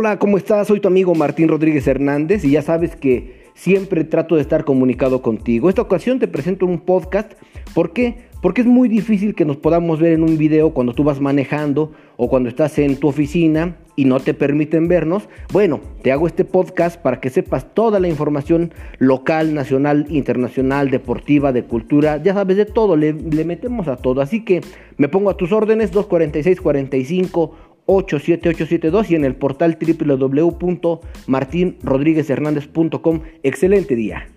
Hola, ¿cómo estás? Soy tu amigo Martín Rodríguez Hernández y ya sabes que siempre trato de estar comunicado contigo. Esta ocasión te presento un podcast. ¿Por qué? Porque es muy difícil que nos podamos ver en un video cuando tú vas manejando o cuando estás en tu oficina y no te permiten vernos. Bueno, te hago este podcast para que sepas toda la información local, nacional, internacional, deportiva, de cultura, ya sabes de todo, le, le metemos a todo. Así que me pongo a tus órdenes 246 45 87872 y en el portal www.martinrodríguezhernandez.com. Excelente día.